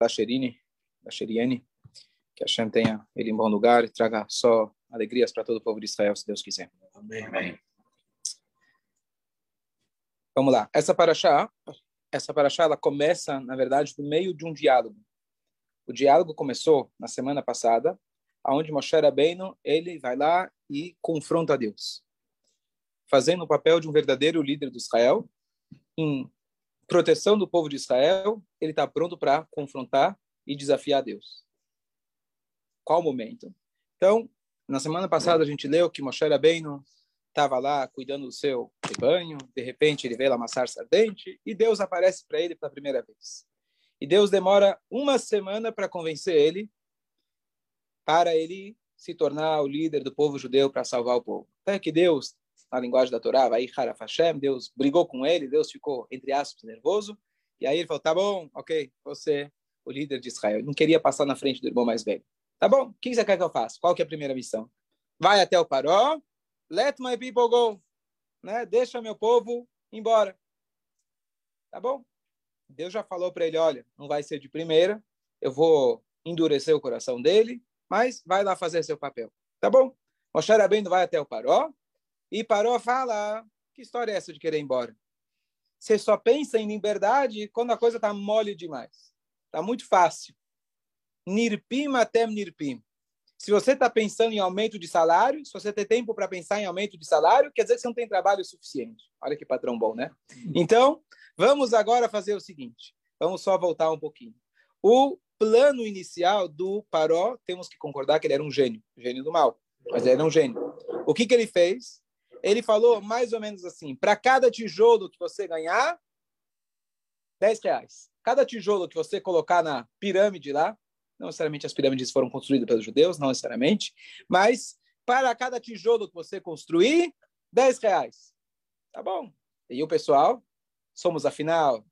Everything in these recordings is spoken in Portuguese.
da Sheriene, que a Shem tenha ele em bom lugar e traga só alegrias para todo o povo de Israel, se Deus quiser. Amém. Vamos lá. Essa paraxá, essa paraxá, ela começa, na verdade, no meio de um diálogo. O diálogo começou na semana passada, aonde Moshe Rabbeinu, ele vai lá e confronta Deus, fazendo o papel de um verdadeiro líder do Israel, em proteção do povo de Israel, ele está pronto para confrontar e desafiar Deus. Qual momento? Então, na semana passada a gente leu que Moshe Rabbeinu estava lá cuidando do seu rebanho, de repente ele vê lá uma sarça ardente e Deus aparece para ele pela primeira vez. E Deus demora uma semana para convencer ele para ele se tornar o líder do povo judeu para salvar o povo. Até que Deus, na linguagem da Torá, vai Hashem, Deus brigou com ele, Deus ficou, entre aspas, nervoso, e aí ele falou, tá bom, ok, você o líder de Israel. Não queria passar na frente do irmão mais velho. Tá bom, o que você quer que eu faça? Qual que é a primeira missão? Vai até o Paró, Let my people go. Né? Deixa meu povo embora. Tá bom? Deus já falou para ele, olha, não vai ser de primeira, eu vou endurecer o coração dele, mas vai lá fazer seu papel. Tá bom? Moshe Rabbeinu vai até o Paró, e Paró fala, que história é essa de querer ir embora? Você só pensa em liberdade quando a coisa está mole demais. Está muito fácil. Nirpim até nirpim. Se você está pensando em aumento de salário, se você tem tempo para pensar em aumento de salário, quer dizer que você não tem trabalho suficiente. Olha que patrão bom, né? Então, vamos agora fazer o seguinte. Vamos só voltar um pouquinho. O plano inicial do Paró, temos que concordar que ele era um gênio, gênio do mal, mas ele era um gênio. O que, que ele fez? Ele falou mais ou menos assim: para cada tijolo que você ganhar, 10 reais. Cada tijolo que você colocar na pirâmide lá, não necessariamente as pirâmides foram construídas pelos judeus, não necessariamente. Mas para cada tijolo que você construir, 10 reais. Tá bom. E o pessoal, somos afinal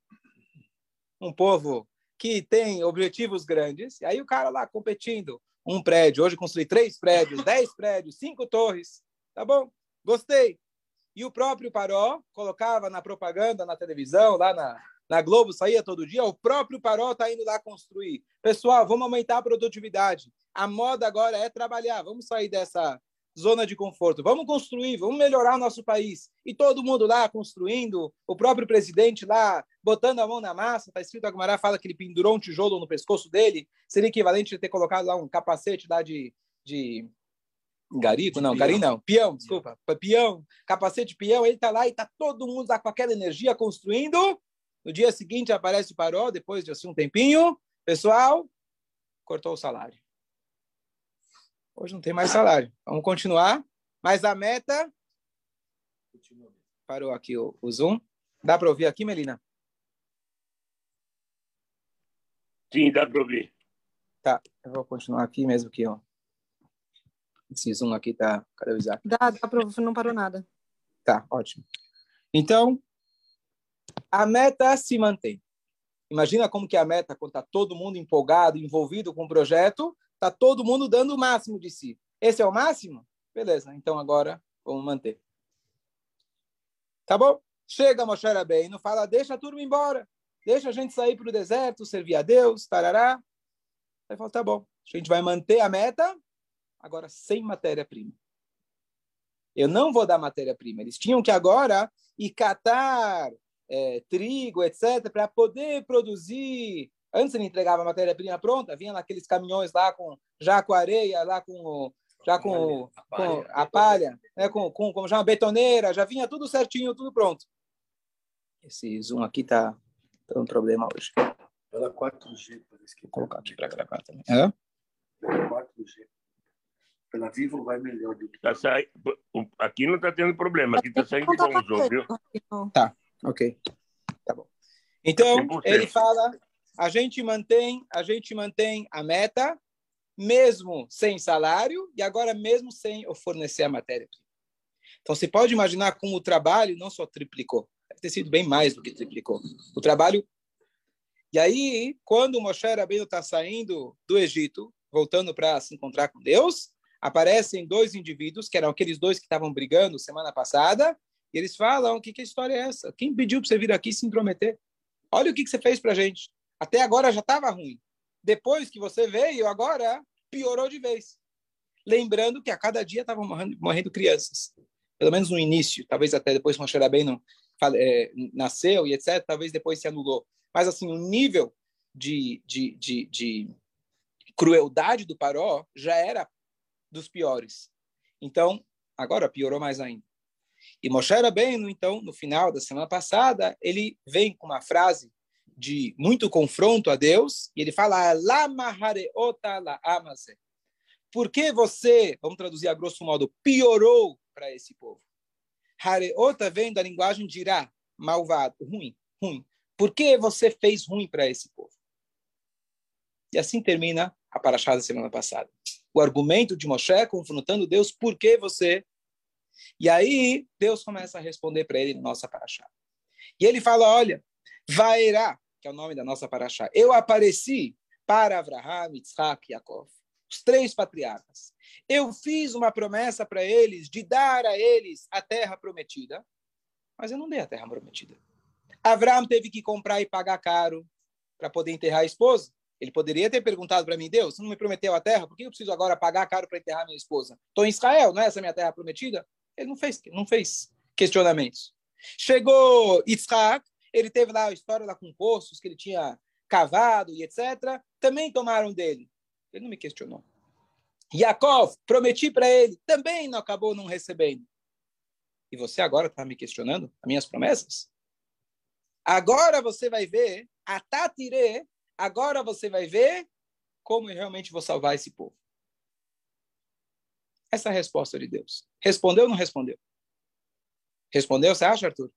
um povo que tem objetivos grandes. E aí o cara lá competindo. Um prédio, hoje construí três prédios, dez prédios, cinco torres. Tá bom? Gostei. E o próprio Paró colocava na propaganda, na televisão, lá na, na Globo saía todo dia, o próprio Paró está indo lá construir. Pessoal, vamos aumentar a produtividade. A moda agora é trabalhar. Vamos sair dessa zona de conforto. Vamos construir, vamos melhorar o nosso país. E todo mundo lá construindo, o próprio presidente lá botando a mão na massa. Está escrito, a Gumará fala que ele pendurou um tijolo no pescoço dele. Seria equivalente a ter colocado lá um capacete lá de, de Garico? Não, gari não. Peão, desculpa. Peão, capacete peão. Ele está lá e está todo mundo lá com aquela energia construindo no dia seguinte aparece o Paró, depois de assim, um tempinho, pessoal, cortou o salário. Hoje não tem mais salário. Vamos continuar. Mas a meta. Parou aqui o, o Zoom. Dá para ouvir aqui, Melina? Sim, dá para ouvir. Tá, eu vou continuar aqui mesmo que ó, esse Zoom aqui tá. Cadê o Isaac? Dá, dá para não parou nada. Tá, ótimo. Então, a meta se mantém. Imagina como que é a meta, quando está todo mundo empolgado, envolvido com o projeto, está todo mundo dando o máximo de si. Esse é o máximo? Beleza, então agora vamos manter. Tá bom? Chega Moshe não fala, deixa a turma embora, deixa a gente sair para o deserto, servir a Deus, tarará. Aí fala, tá bom, a gente vai manter a meta, agora sem matéria-prima. Eu não vou dar matéria-prima. Eles tinham que agora ir catar é, trigo, etc., para poder produzir. Antes ele entregava a matéria-prima pronta, vinha naqueles caminhões lá com já com areia, lá com já com, a palha, com a palha né, com, com, com já uma betoneira, já vinha tudo certinho, tudo pronto. Esse zoom aqui tá tendo um problema hoje. Pela 4G, parece que. Vou colocar aqui para gravar também. É? Pela 4G. Pela Vivo vai melhor do que. Tá sai... Aqui não está tendo problema, aqui está saindo bom o som, viu? Tá. Ok, tá bom. Então ele fala, a gente mantém, a gente mantém a meta, mesmo sem salário e agora mesmo sem fornecer a matéria. Então você pode imaginar como o trabalho não só triplicou, deve ter sido bem mais do que triplicou. O trabalho e aí, quando Moshe Rabbeinu está saindo do Egito, voltando para se encontrar com Deus, aparecem dois indivíduos, que eram aqueles dois que estavam brigando semana passada, e eles falam: o que, que história é essa? Quem pediu para você vir aqui se intrometer? Olha o que, que você fez para gente. Até agora já estava ruim. depois que você veio, agora piorou de vez. Lembrando que a cada dia estavam morrendo, morrendo, crianças. Pelo menos no início, talvez até depois que Moshe Rabbeinu é, nasceu e etc., talvez depois se anulou. Mas assim, o nível de, de, de, de crueldade do Paró já era dos piores. Então, agora piorou mais ainda. E Moshe Rabbeinu, então, no final da semana passada, ele vem com uma frase de muito confronto a Deus, e ele fala, Por que você, vamos traduzir a grosso modo, piorou para esse povo? Hareota vem da linguagem de irá, malvado, ruim, ruim. Por que você fez ruim para esse povo? E assim termina a paraxá da semana passada. O argumento de Moshe confrontando Deus, por que você? E aí Deus começa a responder para ele nossa paraxá. E ele fala, olha, Vairá, que é o nome da nossa paraxá, eu apareci para Abraham, Isaac e Yaakov, os três patriarcas. Eu fiz uma promessa para eles de dar a eles a terra prometida, mas eu não dei a terra prometida. Abraão teve que comprar e pagar caro para poder enterrar a esposa. Ele poderia ter perguntado para mim, Deus, você não me prometeu a terra, por que eu preciso agora pagar caro para enterrar minha esposa? Estou em Israel, não é essa minha terra prometida? Ele não fez, não fez questionamentos. Chegou Isaac, ele teve lá a história lá com poços que ele tinha cavado e etc. Também tomaram dele. Ele não me questionou. Yaakov, prometi para ele, também não acabou não recebendo. E você agora está me questionando as minhas promessas? Agora você vai ver, a Tatire, agora você vai ver como eu realmente vou salvar esse povo. Essa é a resposta de Deus. Respondeu ou não respondeu? Respondeu, você acha, Arthur?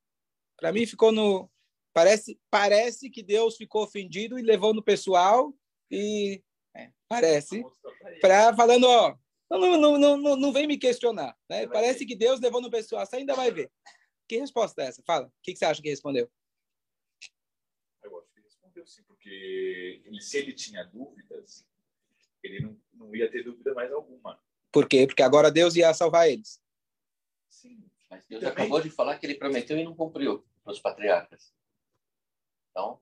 Para mim ficou no. Parece, parece que Deus ficou ofendido e levou no pessoal e. É, parece. Pra, falando, ó, não, não, não, não, não vem me questionar. Né? Parece que Deus levou no pessoal. Você ainda vai ver. Que resposta é essa? Fala. O que, que você acha que respondeu? Eu acho que respondeu sim, porque ele, se ele tinha dúvidas, ele não, não ia ter dúvida mais alguma. Por quê? Porque agora Deus ia salvar eles. Sim, mas Deus Também... acabou de falar que ele prometeu e não cumpriu para os patriarcas. Então,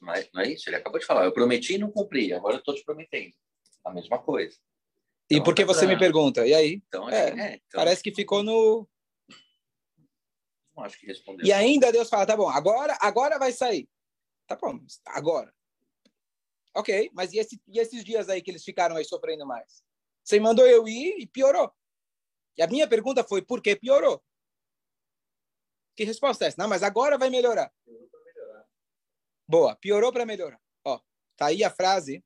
não é, não é, isso? Ele acabou de falar, eu prometi e não cumpri, agora eu estou te prometendo. A mesma coisa. Então, e por que você pra... me pergunta? E aí? Então, é, é, então... Parece que ficou no. Não acho que respondeu. E ainda Deus fala: tá bom, agora, agora vai sair. Tá bom, agora. Ok, mas e, esse, e esses dias aí que eles ficaram aí sofrendo mais? Você mandou eu ir e piorou. E a minha pergunta foi: por que piorou? Que resposta é essa? Não, mas agora vai melhorar. Boa, piorou para melhorar. Ó, tá aí a frase.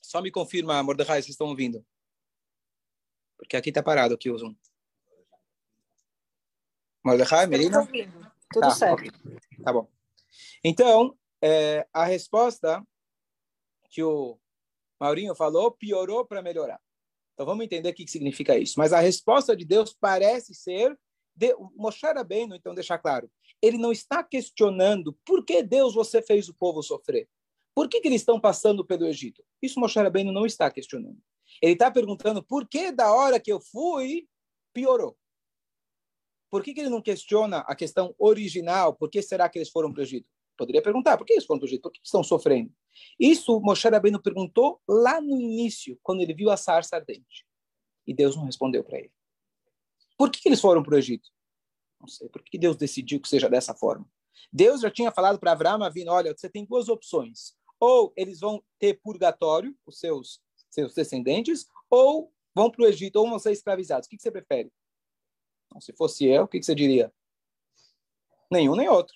Só me confirma, Mordecai, vocês estão ouvindo. Porque aqui tá parado aqui o Zoom. Mordecai, Melina? Tudo tá, certo. Okay. Tá bom. Então, é, a resposta que o Maurinho falou piorou para melhorar. Então vamos entender o que significa isso. Mas a resposta de Deus parece ser de, Moshe Rabbeinu, então deixar claro, ele não está questionando por que Deus você fez o povo sofrer. Por que, que eles estão passando pelo Egito? Isso Moshe Rabbeinu não está questionando. Ele está perguntando por que da hora que eu fui, piorou. Por que, que ele não questiona a questão original? Por que será que eles foram para o Egito? Poderia perguntar, por que eles foram para o Egito? Por que estão sofrendo? Isso Moshe Rabbeinu perguntou lá no início, quando ele viu a sarça ardente. E Deus não respondeu para ele. Por que, eles foram para o Egito? Não sei. Por que Deus decidiu que seja dessa forma? Deus já tinha falado para Abraão, Avino, olha, você tem duas opções. Ou eles vão ter purgatório, os seus, seus descendentes, ou vão para o Egito, ou vão ser escravizados. O que, que você prefere? Então, se fosse eu, o que, que você diria? Nenhum nem outro.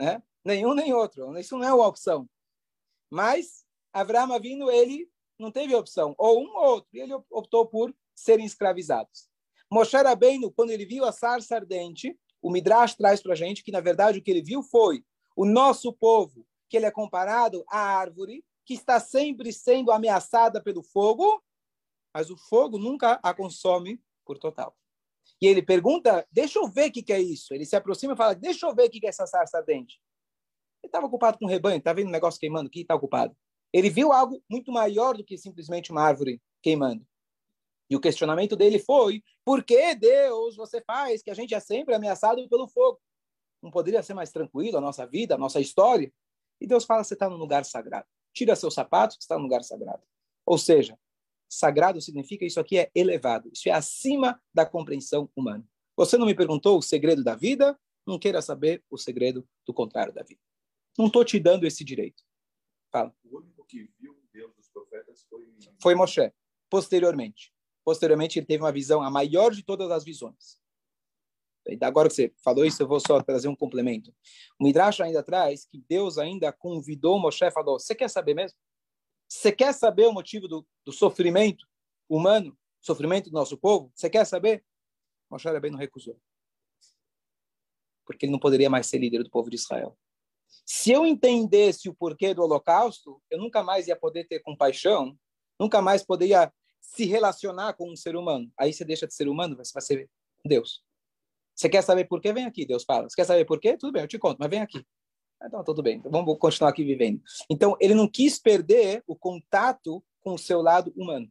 Né? Nenhum nem outro. Isso não é uma opção. Mas Abraão vindo, ele não teve opção, ou um ou outro, e ele optou por serem escravizados. Moshe Rabbeinu, quando ele viu a sarça ardente, o Midrash traz para a gente que, na verdade, o que ele viu foi o nosso povo, que ele é comparado à árvore, que está sempre sendo ameaçada pelo fogo, mas o fogo nunca a consome por total. E ele pergunta, deixa eu ver o que, que é isso. Ele se aproxima e fala, deixa eu ver o que, que é essa sarça ardente. Estava ocupado com o rebanho, está vendo um negócio queimando aqui, está ocupado. Ele viu algo muito maior do que simplesmente uma árvore queimando. E o questionamento dele foi: por que Deus você faz que a gente é sempre ameaçado pelo fogo? Não poderia ser mais tranquilo a nossa vida, a nossa história? E Deus fala: você está num lugar sagrado. tira seus sapatos, está no lugar sagrado. Ou seja, sagrado significa isso aqui é elevado, isso é acima da compreensão humana. Você não me perguntou o segredo da vida, não queira saber o segredo do contrário da vida. Não estou te dando esse direito. Fala. O único que viu Deus dos profetas foi... Foi Moshe, posteriormente. Posteriormente, ele teve uma visão, a maior de todas as visões. Agora que você falou isso, eu vou só trazer um complemento. O Midrash ainda traz que Deus ainda convidou Moshe e falou: Você quer saber mesmo? Você quer saber o motivo do, do sofrimento humano, sofrimento do nosso povo? Você quer saber? Moshe não recusou. Porque ele não poderia mais ser líder do povo de Israel. Se eu entendesse o porquê do holocausto, eu nunca mais ia poder ter compaixão, nunca mais poderia se relacionar com um ser humano. Aí você deixa de ser humano, você vai ser Deus. Você quer saber por quê? Vem aqui, Deus fala. Você quer saber por quê? Tudo bem, eu te conto, mas vem aqui. Então, tudo bem, então, vamos continuar aqui vivendo. Então, ele não quis perder o contato com o seu lado humano.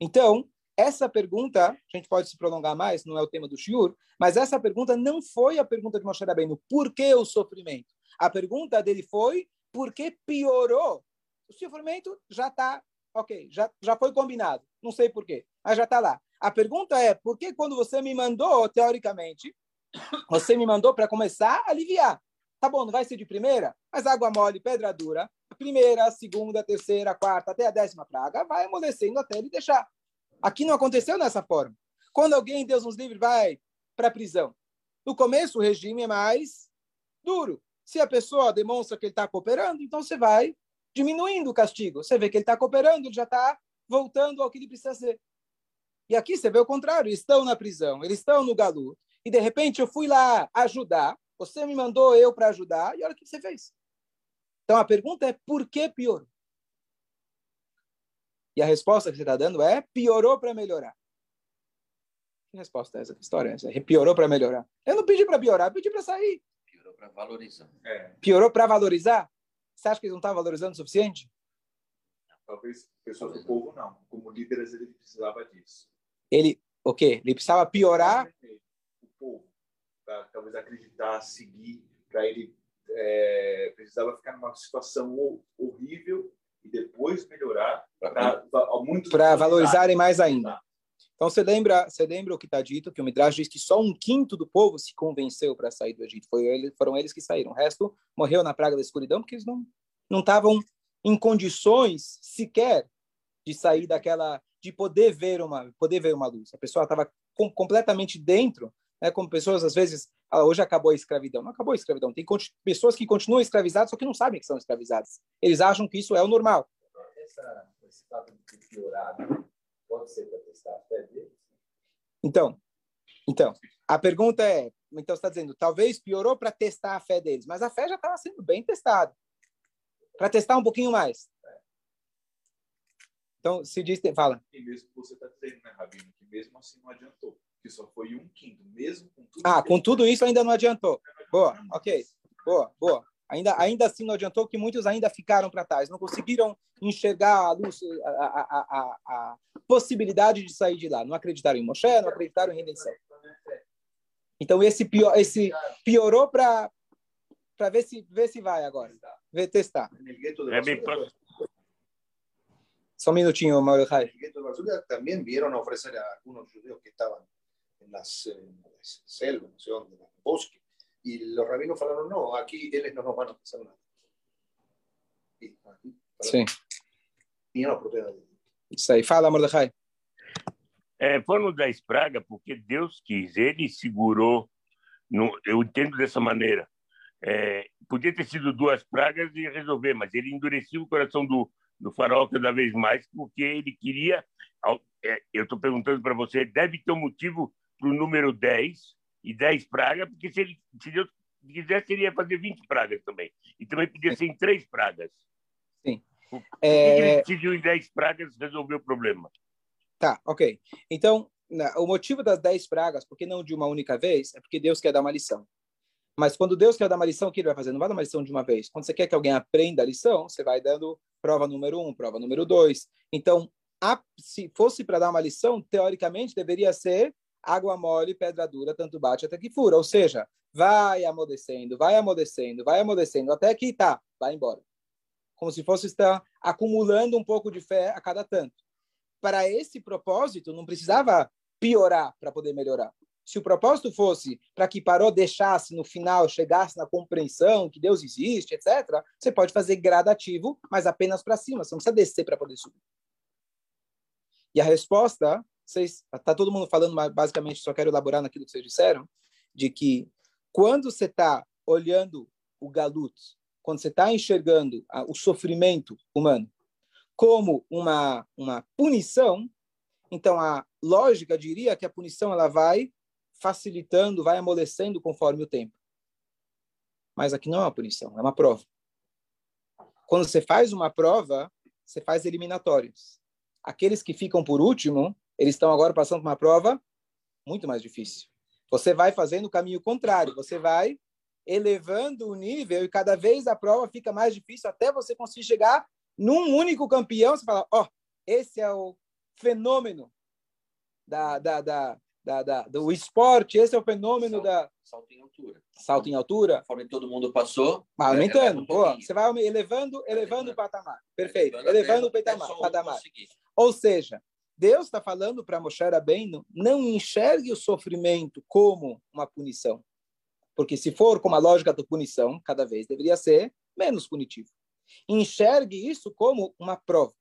Então, essa pergunta, a gente pode se prolongar mais, não é o tema do Shiur, mas essa pergunta não foi a pergunta de Moshe Rabbeinu, por que o sofrimento? A pergunta dele foi, por que piorou? O sofrimento já está, ok, já, já foi combinado, não sei por quê, mas já está lá. A pergunta é, por que quando você me mandou, teoricamente, você me mandou para começar a aliviar? Tá bom, não vai ser de primeira, mas água mole, pedra dura, primeira, segunda, terceira, quarta, até a décima praga, vai amolecendo até ele deixar. Aqui não aconteceu dessa forma. Quando alguém, Deus nos livre, vai para a prisão, no começo o regime é mais duro. Se a pessoa demonstra que ele está cooperando, então você vai diminuindo o castigo. Você vê que ele está cooperando, ele já está voltando ao que ele precisa ser. E aqui você vê o contrário, estão na prisão, eles estão no galu, e de repente eu fui lá ajudar, você me mandou eu para ajudar, e olha o que você fez. Então a pergunta é, por que piorou? E a resposta que você está dando é, piorou para melhorar. Que resposta é essa? Que história é essa? Piorou para melhorar. Eu não pedi para piorar, eu pedi para sair. Piorou para valorizar. É. Piorou para valorizar? Você acha que eles não estavam valorizando o suficiente? Talvez pessoas do povo não. Como líderes, ele precisava disso ele o quê? Ele precisava piorar o povo para talvez acreditar, seguir, para ele é, precisava ficar numa situação horrível e depois melhorar para muito para valorizarem mais ainda. Então você lembra, você lembra o que está dito que o Midrash diz que só um quinto do povo se convenceu para sair do Egito. Foi foram eles que saíram. O resto morreu na praga da escuridão porque eles não não estavam em condições sequer de sair daquela de poder ver uma poder ver uma luz. A pessoa estava com, completamente dentro, né? Como pessoas às vezes ah, hoje acabou a escravidão, não acabou a escravidão. Tem pessoas que continuam escravizadas só que não sabem que são escravizadas. Eles acham que isso é o normal. Essa, esse fato de piorar né? Pode ser para testar a fé deles. Então, então a pergunta é, então está dizendo, talvez piorou para testar a fé deles, mas a fé já estava sendo bem testada. Para testar um pouquinho mais. Então, se diz, fala. E mesmo você está dizendo, né, Rabino, que mesmo assim não adiantou, que só foi um quinto, mesmo com tudo. Ah, com tudo isso ainda não adiantou. Boa, ok. Boa, boa. Ainda, ainda assim não adiantou que muitos ainda ficaram para trás, não conseguiram enxergar a luz, a, a, a, a, possibilidade de sair de lá. Não acreditaram em Moshe, não acreditaram em redenção. Então esse pior, esse piorou para para ver se ver se vai agora, ver testar. É bem próximo. Só un minutinho, Mauro Jai. También vieron a ofrecer a algunos judíos que en las selvas, no sé Y los rabinos falaron, no, aquí ellos no nos van a hacer nada. E aqui, Sim. Tinha a oportunidade. Isso aí. Fala, Mordecai. É, foram dez pragas porque Deus quis. Ele segurou. No, eu entendo dessa maneira. É, podia ter sido duas pragas e resolver, mas ele endureceu o coração do, do farol cada vez mais, porque ele queria. É, eu estou perguntando para você, deve ter um motivo para o número 10 e 10 pragas, porque se, ele, se Deus quisesse, ele ia fazer 20 pragas também. E também podia ser em três pragas. Sim. Por que é... ele decidiu em 10 pragas resolver o problema? Tá, ok. Então, o motivo das 10 pragas, por que não de uma única vez, é porque Deus quer dar uma lição. Mas quando Deus quer dar uma lição, o que ele vai fazer? Não vai dar uma lição de uma vez. Quando você quer que alguém aprenda a lição, você vai dando prova número um, prova número dois. Então, a, se fosse para dar uma lição, teoricamente deveria ser água mole, pedra dura, tanto bate até que fura. Ou seja, vai amodecendo, vai amodecendo, vai amodecendo, até que tá, vai embora. como se fosse estar acumulando um pouco de fé a cada tanto. Para esse propósito, não precisava piorar para poder melhorar. Se o propósito fosse para que Paró deixasse no final, chegasse na compreensão que Deus existe, etc., você pode fazer gradativo, mas apenas para cima. Você não precisa descer para poder subir. E a resposta, está todo mundo falando, mas basicamente só quero elaborar naquilo que vocês disseram, de que quando você está olhando o galut, quando você está enxergando a, o sofrimento humano como uma, uma punição, então a lógica diria que a punição ela vai facilitando, vai amolecendo conforme o tempo. Mas aqui não é uma punição, é uma prova. Quando você faz uma prova, você faz eliminatórios. Aqueles que ficam por último, eles estão agora passando por uma prova muito mais difícil. Você vai fazendo o caminho contrário, você vai elevando o nível e cada vez a prova fica mais difícil até você conseguir chegar num único campeão. Você fala, ó, oh, esse é o fenômeno da, da, da, da, da, do esporte, esse é o fenômeno salto, da. Salto em altura. Salto em altura. Conforme todo mundo passou. Vai aumentando. É, é você vai elevando, elevando o patamar. Perfeito. Elevando, o patamar. patamar. Ou seja, Deus está falando para Moshe Rabbeinu, não enxergue o sofrimento como uma punição. Porque se for com a lógica da punição, cada vez deveria ser menos punitivo. Enxergue isso como uma prova.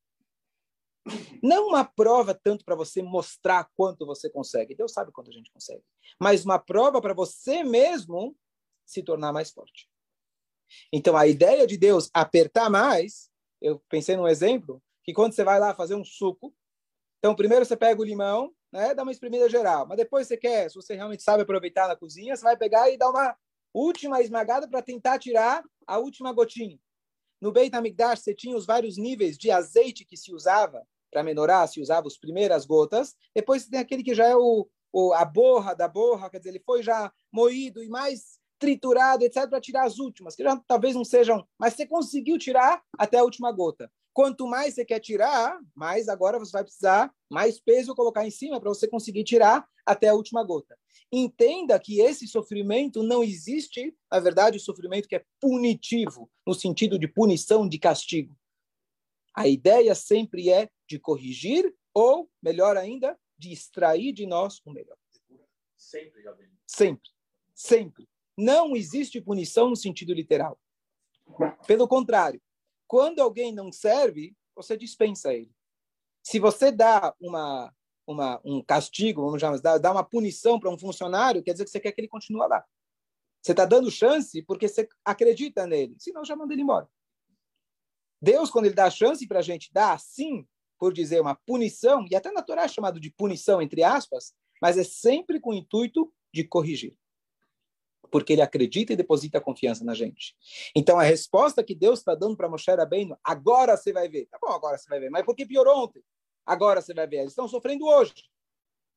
Não uma prova tanto para você mostrar quanto você consegue. Deus sabe quanto a gente consegue. Mas uma prova para você mesmo se tornar mais forte. Então, a ideia de Deus apertar mais, eu pensei num exemplo, que quando você vai lá fazer um suco, então, primeiro você pega o limão, né, dá uma espremida geral. Mas depois você quer, se você realmente sabe aproveitar na cozinha, você vai pegar e dar uma última esmagada para tentar tirar a última gotinha. No Beit HaMikdash, você tinha os vários níveis de azeite que se usava para menorar, se usava as primeiras gotas. Depois você tem aquele que já é o, o, a borra da borra, quer dizer, ele foi já moído e mais triturado, etc., para tirar as últimas, que já talvez não sejam, mas você conseguiu tirar até a última gota. Quanto mais você quer tirar, mais agora você vai precisar mais peso colocar em cima para você conseguir tirar até a última gota. Entenda que esse sofrimento não existe, na verdade, o sofrimento que é punitivo, no sentido de punição, de castigo. A ideia sempre é de corrigir ou, melhor ainda, de extrair de nós o melhor. Sempre, Sempre. Sempre. Não existe punição no sentido literal. Pelo contrário, quando alguém não serve, você dispensa ele. Se você dá uma, uma, um castigo, vamos chamar, dá, dá uma punição para um funcionário, quer dizer que você quer que ele continue lá. Você está dando chance porque você acredita nele. Senão, já manda ele embora. Deus, quando ele dá chance para a gente, dá assim, por dizer uma punição, e até na Torá é chamado de punição, entre aspas, mas é sempre com o intuito de corrigir porque ele acredita e deposita confiança na gente. Então, a resposta que Deus está dando para Moshe Rabbeinu, agora você vai ver. Tá bom, agora você vai ver. Mas por que piorou ontem? Agora você vai ver. Eles estão sofrendo hoje.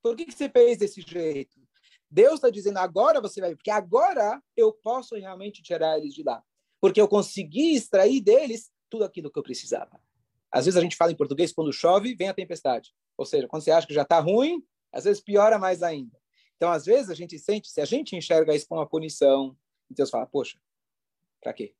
Por que, que você fez desse jeito? Deus está dizendo, agora você vai ver. Porque agora eu posso realmente tirar eles de lá. Porque eu consegui extrair deles tudo aquilo que eu precisava. Às vezes a gente fala em português, quando chove, vem a tempestade. Ou seja, quando você acha que já está ruim, às vezes piora mais ainda. Então, às vezes, a gente sente, se a gente enxerga isso como uma punição, então você fala, poxa, para quê?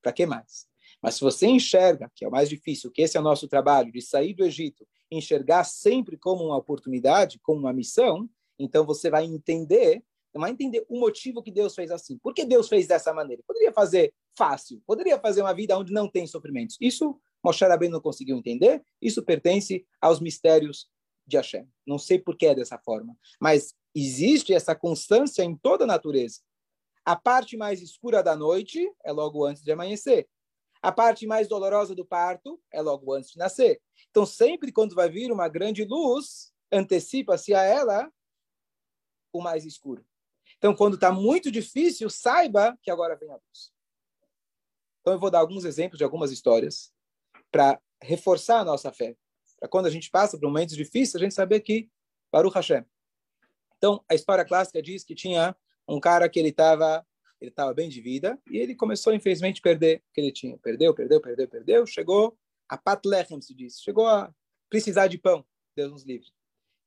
Para que mais? Mas se você enxerga, que é o mais difícil, que esse é o nosso trabalho, de sair do Egito, enxergar sempre como uma oportunidade, como uma missão, então você vai entender, vai entender o motivo que Deus fez assim. Por que Deus fez dessa maneira? Poderia fazer fácil, poderia fazer uma vida onde não tem sofrimentos. Isso Moshe Rabbeinu não conseguiu entender, isso pertence aos mistérios de Hashem. Não sei por que é dessa forma, mas existe essa constância em toda a natureza. A parte mais escura da noite é logo antes de amanhecer. A parte mais dolorosa do parto é logo antes de nascer. Então, sempre quando vai vir uma grande luz, antecipa-se a ela o mais escuro. Então, quando está muito difícil, saiba que agora vem a luz. Então, eu vou dar alguns exemplos de algumas histórias para reforçar a nossa fé. Para quando a gente passa por momentos difíceis, a gente saber que, Baruch Hashem, então, a história clássica diz que tinha um cara que ele estava ele estava bem de vida e ele começou, infelizmente, a perder o que ele tinha. Perdeu, perdeu, perdeu, perdeu. Chegou a patlechem, se diz. Chegou a precisar de pão. Deus nos livre.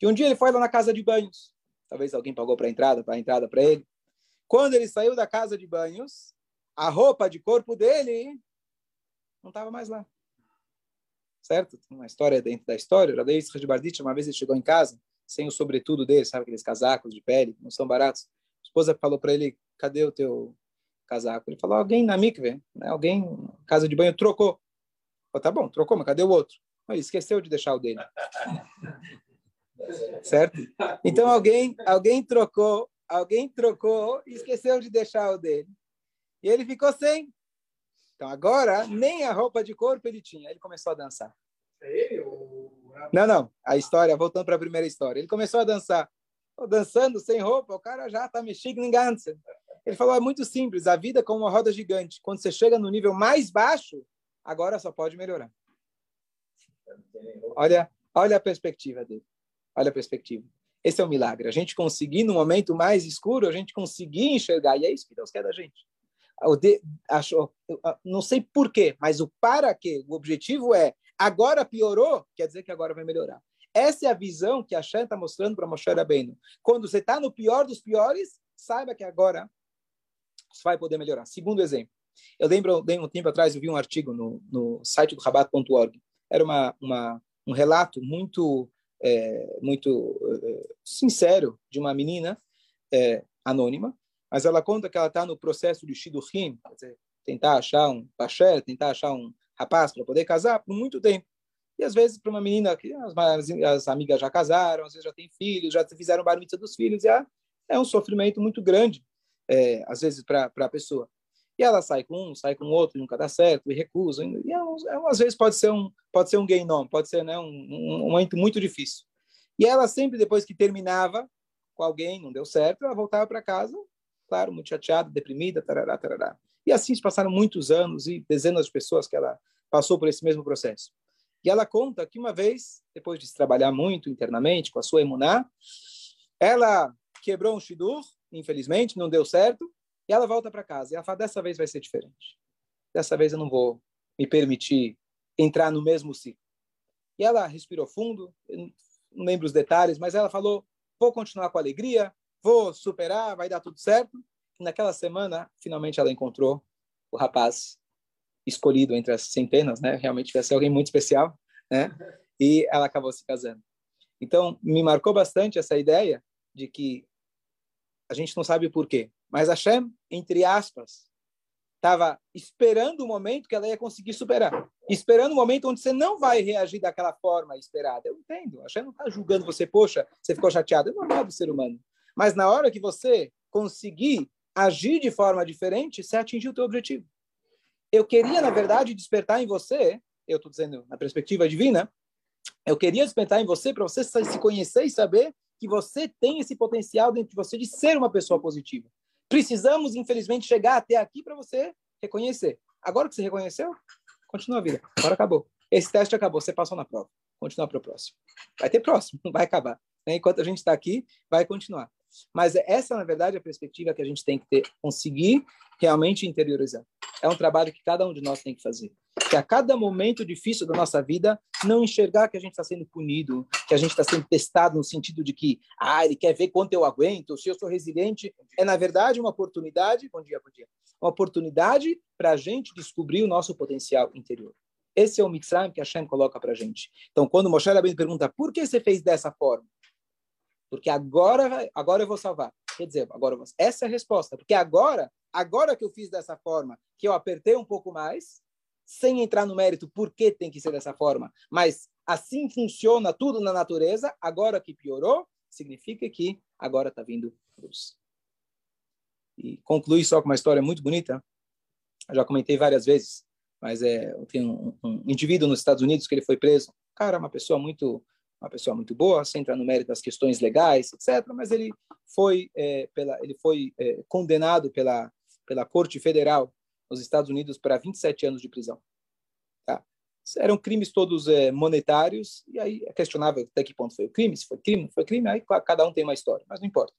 E um dia ele foi lá na casa de banhos. Talvez alguém pagou para a entrada, para a entrada para ele. Quando ele saiu da casa de banhos, a roupa de corpo dele não estava mais lá. Certo? Uma história dentro da história. Radeis Bardit, uma vez ele chegou em casa, sem o sobretudo dele, sabe aqueles casacos de pele, não são baratos. A esposa falou para ele, cadê o teu casaco? Ele falou, alguém na mikve, né? alguém, casa de banho, trocou. Falei, tá bom, trocou, mas cadê o outro? Ele esqueceu de deixar o dele. certo? Então alguém, alguém trocou, alguém trocou e esqueceu de deixar o dele. E ele ficou sem. Então agora nem a roupa de corpo ele tinha. Ele começou a dançar. É ele. Não, não. A história, voltando para a primeira história. Ele começou a dançar. Dançando sem roupa, o cara já está mexendo em ganso. Ele falou, é muito simples. A vida é como uma roda gigante. Quando você chega no nível mais baixo, agora só pode melhorar. Olha, olha a perspectiva dele. Olha a perspectiva. Esse é o milagre. A gente conseguir, no momento mais escuro, a gente conseguir enxergar. E é isso que Deus quer da gente. De, acho, não sei porquê, mas o para quê, o objetivo é agora piorou, quer dizer que agora vai melhorar. Essa é a visão que a Shem está mostrando para Moshe Rabbeinu. Quando você está no pior dos piores, saiba que agora você vai poder melhorar. Segundo exemplo, eu lembro, um tempo atrás, eu vi um artigo no, no site do Rabat.org. Era uma, uma, um relato muito é, muito é, sincero de uma menina é, anônima, mas ela conta que ela está no processo de shidduchim, tentar achar um pasher, tentar achar um rapaz para poder casar por muito tempo. E às vezes para uma menina que as, as, amigas já casaram, às vezes já tem filhos, já fizeram bar dos filhos, e é um sofrimento muito grande, é, às vezes para a pessoa. E ela sai com um, sai com outro, nunca dá certo, e recusa. E é, é, às vezes pode ser um, pode ser um gay não, pode ser né, um, um, momento muito difícil. E ela sempre, depois que terminava com alguém, não deu certo, ela voltava para casa, claro, muito chateada, deprimida, tarará, tarará. E assim se passaram muitos anos e dezenas de pessoas que ela passou por esse mesmo processo. E ela conta que uma vez, depois de se trabalhar muito internamente com a sua emuná, ela quebrou um shidur, infelizmente, não deu certo, e ela volta para casa. E ela fala: dessa vez vai ser diferente. Dessa vez eu não vou me permitir entrar no mesmo ciclo. E ela respirou fundo, não lembro os detalhes, mas ela falou: vou continuar com alegria, vou superar, vai dar tudo certo. E naquela semana, finalmente ela encontrou o rapaz escolhido entre as centenas, né? Realmente vai ser alguém muito especial, né? E ela acabou se casando. Então, me marcou bastante essa ideia de que a gente não sabe o porquê, mas Hashem, entre aspas, estava esperando o momento que ela ia conseguir superar. Esperando o momento onde você não vai reagir daquela forma esperada. Eu entendo. Hashem não está julgando você, poxa, você ficou chateado. É normal do ser humano. Mas na hora que você conseguir agir de forma diferente, você atingiu o teu objetivo. Eu queria, na verdade, despertar em você, eu estou dizendo na perspectiva divina, eu queria despertar em você para você se conhecer e saber que você tem esse potencial dentro de você de ser uma pessoa positiva. Precisamos, infelizmente, chegar até aqui para você reconhecer. Agora que você reconheceu, continua a vida. Agora acabou. Esse teste acabou, você passou na prova. Continua para o próximo. Vai ter próximo, não vai acabar. Enquanto a gente está aqui, vai continuar. Mas essa, na verdade, é a perspectiva que a gente tem que ter, conseguir realmente interiorizar. É um trabalho que cada um de nós tem que fazer que a cada momento difícil da nossa vida, não enxergar que a gente está sendo punido, que a gente está sendo testado no sentido de que, ah, ele quer ver quanto eu aguento, se eu sou resiliente. É, na verdade, uma oportunidade, bom dia, bom dia, uma oportunidade para a gente descobrir o nosso potencial interior. Esse é o Mitzrayim que a Hashem coloca para a gente. Então, quando Moshe Rabbeinu pergunta, por que você fez dessa forma? Porque agora, agora eu vou salvar. Quer dizer, agora vou... essa é a resposta. Porque agora, agora que eu fiz dessa forma, que eu apertei um pouco mais, sem entrar no mérito por que tem que ser dessa forma, mas assim funciona tudo na natureza, agora que piorou, significa que agora está vindo luz. E concluir só com uma história muito bonita, eu já comentei várias vezes, mas é, tem um, um indivíduo nos Estados Unidos que ele foi preso, cara, uma pessoa muito uma pessoa muito boa, sem entrar no mérito das questões legais, etc. Mas ele foi, é, pela, ele foi é, condenado pela, pela Corte Federal nos Estados Unidos para 27 anos de prisão. Tá? Eram crimes todos é, monetários, e aí é questionável até que ponto foi o crime, se foi crime, foi crime, aí cada um tem uma história, mas não importa.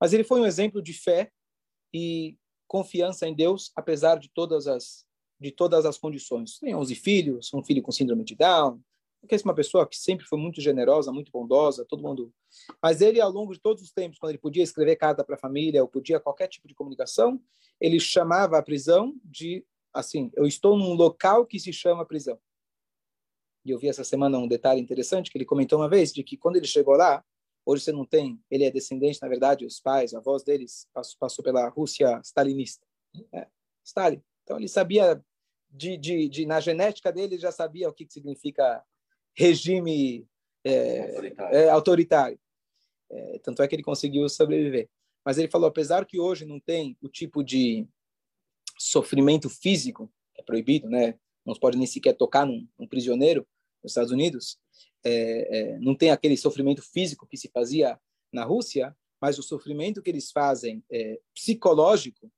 Mas ele foi um exemplo de fé e confiança em Deus, apesar de todas as de todas as condições. Tem 11 filhos, um filho com síndrome de Down, porque é uma pessoa que sempre foi muito generosa, muito bondosa, todo mundo. Mas ele, ao longo de todos os tempos, quando ele podia escrever carta para a família, ou podia qualquer tipo de comunicação, ele chamava a prisão de assim, eu estou num local que se chama prisão. E eu vi essa semana um detalhe interessante que ele comentou uma vez, de que quando ele chegou lá, hoje você não tem, ele é descendente, na verdade, os pais, avós deles passou, passou pela Rússia stalinista. É, Stalin. Então ele sabia, de, de, de, na genética dele, já sabia o que, que significa regime é, autoritário. É, autoritário. É, tanto é que ele conseguiu sobreviver. Mas ele falou, apesar que hoje não tem o tipo de sofrimento físico, é proibido, né? Não se pode nem sequer tocar num, num prisioneiro nos Estados Unidos, é, é, não tem aquele sofrimento físico que se fazia na Rússia, mas o sofrimento que eles fazem é, psicológico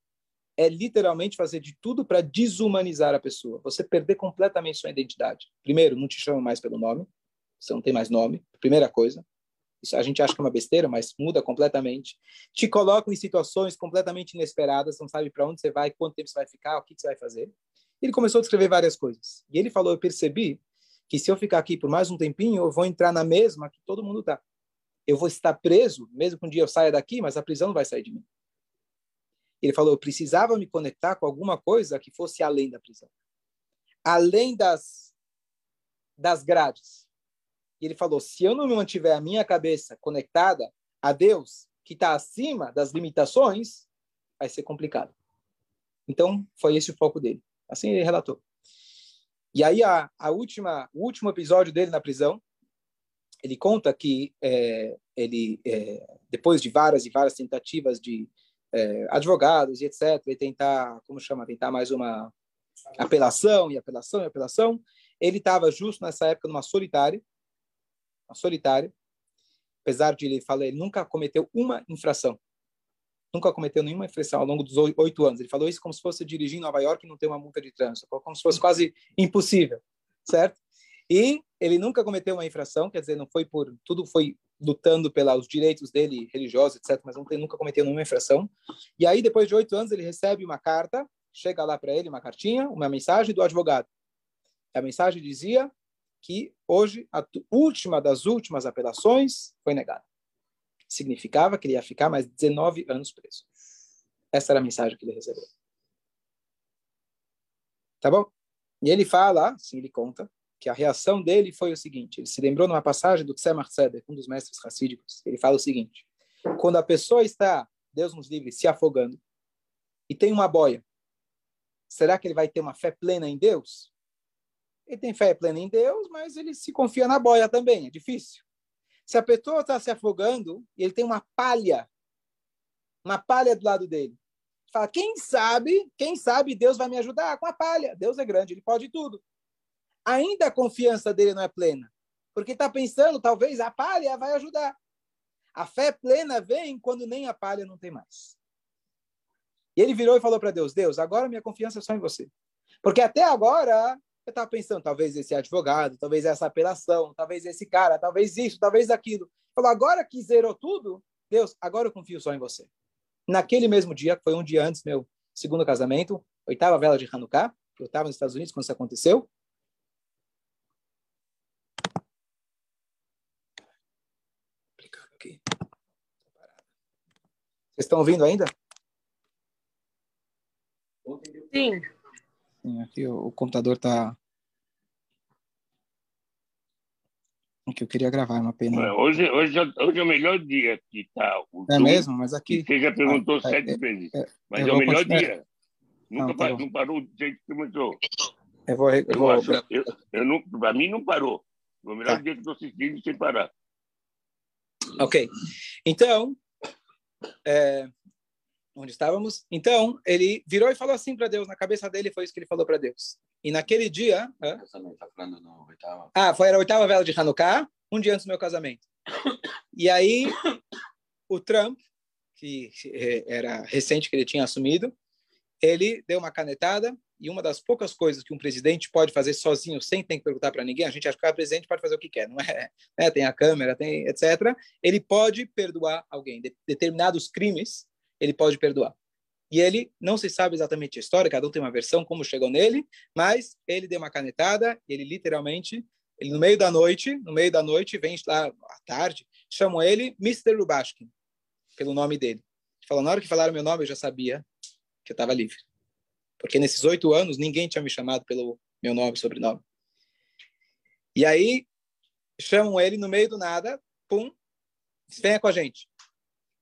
é literalmente fazer de tudo para desumanizar a pessoa. Você perder completamente sua identidade. Primeiro, não te chamam mais pelo nome, você não tem mais nome, primeira coisa. Isso a gente acha que é uma besteira, mas muda completamente. Te colocam em situações completamente inesperadas, não sabe para onde você vai, quanto tempo você vai ficar, o que você vai fazer. Ele começou a descrever várias coisas. E ele falou: Eu percebi que se eu ficar aqui por mais um tempinho, eu vou entrar na mesma que todo mundo está. Eu vou estar preso, mesmo que um dia eu saia daqui, mas a prisão não vai sair de mim. Ele falou: eu precisava me conectar com alguma coisa que fosse além da prisão, além das das grades. E ele falou: se eu não mantiver a minha cabeça conectada a Deus, que está acima das limitações, vai ser complicado. Então, foi esse o foco dele. Assim ele relatou. E aí a, a última, o último episódio dele na prisão, ele conta que é, ele, é, depois de várias e várias tentativas de é, advogados e etc, e tentar, como chama, tentar mais uma apelação e apelação e apelação, ele estava justo nessa época numa solitária, uma solitária, apesar de ele falar, ele nunca cometeu uma infração nunca cometeu nenhuma infração ao longo dos oito anos. Ele falou isso como se fosse dirigir em Nova York e não ter uma multa de trânsito, como se fosse quase impossível, certo? E ele nunca cometeu uma infração, quer dizer, não foi por tudo foi lutando pelos direitos dele religiosos, etc. Mas não tem, nunca cometeu nenhuma infração. E aí, depois de oito anos, ele recebe uma carta, chega lá para ele uma cartinha, uma mensagem do advogado. A mensagem dizia que hoje a última das últimas apelações foi negada significava que ele ia ficar mais 19 anos preso. Essa era a mensagem que ele recebeu. Tá bom? E ele fala, assim ele conta, que a reação dele foi o seguinte: ele se lembrou numa passagem do Tzemach Tzedek, um dos mestres racídicos. Ele fala o seguinte: quando a pessoa está, Deus nos livre, se afogando e tem uma boia, será que ele vai ter uma fé plena em Deus? Ele tem fé plena em Deus, mas ele se confia na boia também, é difícil. Se a pessoa está se afogando e ele tem uma palha, uma palha do lado dele, fala: quem sabe, quem sabe Deus vai me ajudar com a palha. Deus é grande, ele pode tudo. Ainda a confiança dele não é plena, porque está pensando, talvez a palha vai ajudar. A fé plena vem quando nem a palha não tem mais. E ele virou e falou para Deus: Deus, agora minha confiança é só em você. Porque até agora eu estava pensando, talvez esse advogado, talvez essa apelação, talvez esse cara, talvez isso, talvez aquilo. Falou, agora que zerou tudo, Deus, agora eu confio só em você. Naquele mesmo dia, que foi um dia antes meu segundo casamento, oitava vela de Hanukkah, eu estava nos Estados Unidos quando isso aconteceu. Vocês estão ouvindo ainda? Sim. Sim, aqui o, o computador está. que eu queria gravar, é uma pena. Hoje, hoje, hoje é o melhor dia que está o É mesmo? Mas aqui... Você já perguntou ah, sete é, vezes. É, mas é o melhor continuar... dia. Nunca não, tá parou, não parou do jeito que começou. Eu vou... Eu, eu, vou... Acho, eu, eu não, para mim não parou. Foi o melhor tá. dia que estou assistindo sem parar. Ok. Então, é, onde estávamos. Então, ele virou e falou assim para Deus, na cabeça dele foi isso que ele falou para Deus. E naquele dia... Tá ah, foi a oitava vela de Hanukkah, um dia antes do meu casamento. E aí, o Trump, que eh, era recente que ele tinha assumido, ele deu uma canetada e uma das poucas coisas que um presidente pode fazer sozinho, sem ter que perguntar para ninguém, a gente acha que o presidente pode fazer o que quer, não é? Né? Tem a câmera, tem etc. Ele pode perdoar alguém. De determinados crimes, ele pode perdoar. E ele não se sabe exatamente a história, cada um tem uma versão como chegou nele, mas ele deu uma canetada, ele literalmente, ele no meio da noite, no meio da noite, vem lá à tarde, chamam ele Mr. Lubashkin, pelo nome dele. Falou, na hora que falaram meu nome, eu já sabia que eu estava livre. Porque nesses oito anos, ninguém tinha me chamado pelo meu nome e sobrenome. E aí, chamam ele no meio do nada, pum, venha com a gente.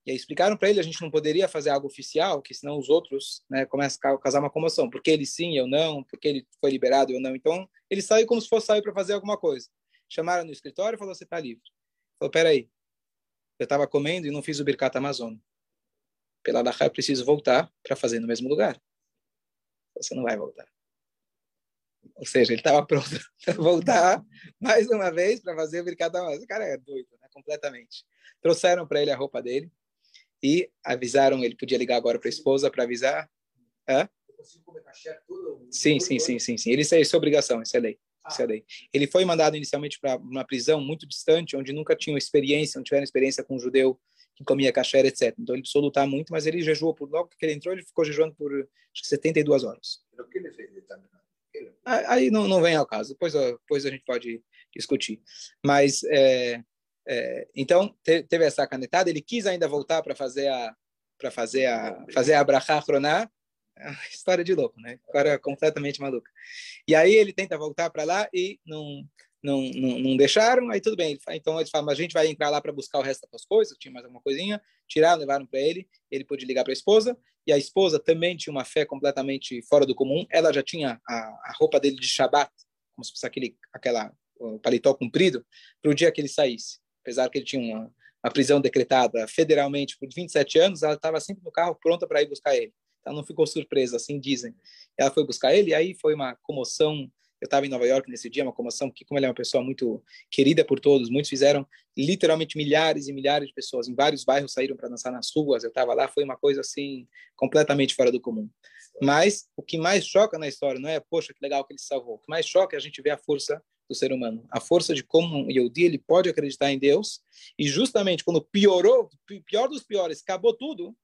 E aí explicaram para ele, a gente não poderia fazer algo oficial, que senão os outros né, começam a causar uma comoção. Porque ele sim, eu não, porque ele foi liberado, eu não. Então, ele saiu como se fosse sair para fazer alguma coisa. Chamaram no escritório e falou, você está livre. Falou, peraí, eu estava comendo e não fiz o Birkat Amazon. Pela Lacha, eu preciso voltar para fazer no mesmo lugar. Você não vai voltar. Ou seja, ele estava pronto para voltar mais uma vez para fazer o Amazon. O cara é doido, né? completamente. Trouxeram para ele a roupa dele e avisaram, ele podia ligar agora para a esposa para avisar. Hã? Sim, sim, sim, sim, sim. Ele, isso é obrigação, isso é lei. Isso é lei. Ele foi mandado inicialmente para uma prisão muito distante, onde nunca tinham experiência, não tiveram experiência com um judeu que comia kasher, etc. Então ele precisou lutar muito, mas ele jejuou por logo que ele entrou, ele ficou jejuando por acho que 72 horas. Aí não, não vem ao caso. Depois, depois a gente pode discutir. Mas é, é, então teve essa canetada. Ele quis ainda voltar para fazer a para fazer a fazer a brachá chroná. É história de louco, né? Agora completamente maluca. E aí ele tenta voltar para lá e não não, não, não, deixaram, aí tudo bem. Então eles falam, a gente vai entrar lá para buscar o resto das coisas, tinha mais alguma coisinha, tiraram, levaram para ele, ele pôde ligar para a esposa, e a esposa também tinha uma fé completamente fora do comum, ela já tinha a, a roupa dele de Shabat, como se fosse aquele, aquela paletó comprido, para o dia que ele saísse. Apesar que ele tinha uma, uma prisão decretada federalmente por 27 anos, ela estava sempre no carro pronta para ir buscar ele. Ela não ficou surpresa, assim dizem. Ela foi buscar ele, e aí foi uma comoção eu estava em Nova York nesse dia, uma comoção, porque como ele é uma pessoa muito querida por todos, muitos fizeram, literalmente milhares e milhares de pessoas em vários bairros saíram para dançar nas ruas, eu estava lá, foi uma coisa assim, completamente fora do comum. Mas o que mais choca na história não é, poxa, que legal que ele salvou. O que mais choca é a gente ver a força do ser humano, a força de como o Yehudi ele pode acreditar em Deus, e justamente quando piorou, pior dos piores, acabou tudo,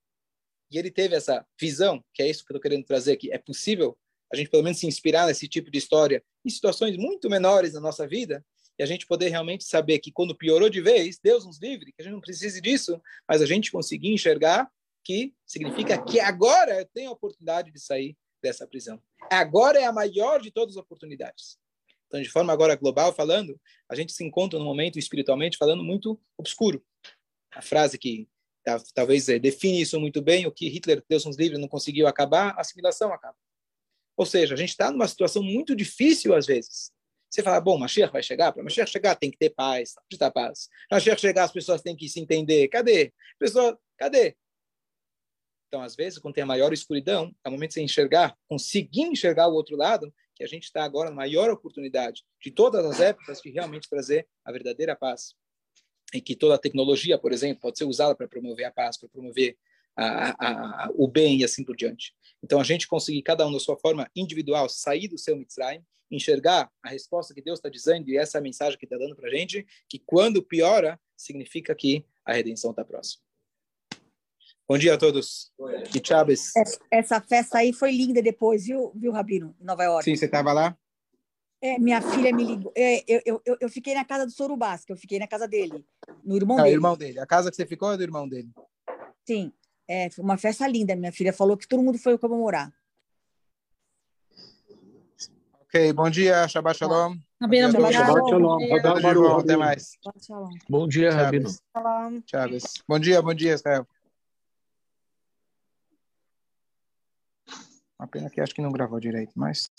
e ele teve essa visão, que é isso que eu estou querendo trazer aqui, é possível a gente pelo menos se inspirar nesse tipo de história em situações muito menores na nossa vida e a gente poder realmente saber que quando piorou de vez, Deus nos livre, que a gente não precise disso, mas a gente conseguir enxergar que significa que agora eu tenho a oportunidade de sair dessa prisão. Agora é a maior de todas as oportunidades. Então, de forma agora global falando, a gente se encontra num momento espiritualmente falando muito obscuro. A frase que talvez eh, define isso muito bem, o que Hitler, Deus nos livre, não conseguiu acabar, a assimilação acaba. Ou seja, a gente está numa situação muito difícil às vezes. Você fala, bom, Mashiach vai chegar? Para Mashiach chegar tem que ter paz, ter paz. Mashiach chegar as pessoas têm que se entender. Cadê? Pessoa, cadê? Então, às vezes, quando tem a maior escuridão, é o momento de você enxergar, conseguir enxergar o outro lado, que a gente está agora na maior oportunidade de todas as épocas de realmente trazer a verdadeira paz. E que toda a tecnologia, por exemplo, pode ser usada para promover a paz, para promover a, a, o bem e assim por diante. Então, a gente conseguir, cada um da sua forma individual, sair do seu Mitzrayim, enxergar a resposta que Deus está dizendo e essa é a mensagem que está dando para a gente, que quando piora, significa que a redenção está próxima. Bom dia a todos. Que Chaves. Essa festa aí foi linda depois, viu, viu Rabino, em Nova York? Sim, você estava lá? É, minha filha me ligou. É, eu, eu, eu fiquei na casa do Sorubás, que eu fiquei na casa dele, no irmão dele. irmão dele. A casa que você ficou é do irmão dele? Sim. É, foi uma festa linda. Minha filha falou que todo mundo foi comemorar. Ok, bom dia, Shabbat Shalom. Rabino, bom dia. Shabbat Shalom. Bom dia, até mais. Bom dia, Rabino. Chaves. Bom dia, bom dia, Israel. Uma pena que acho que não gravou direito, mas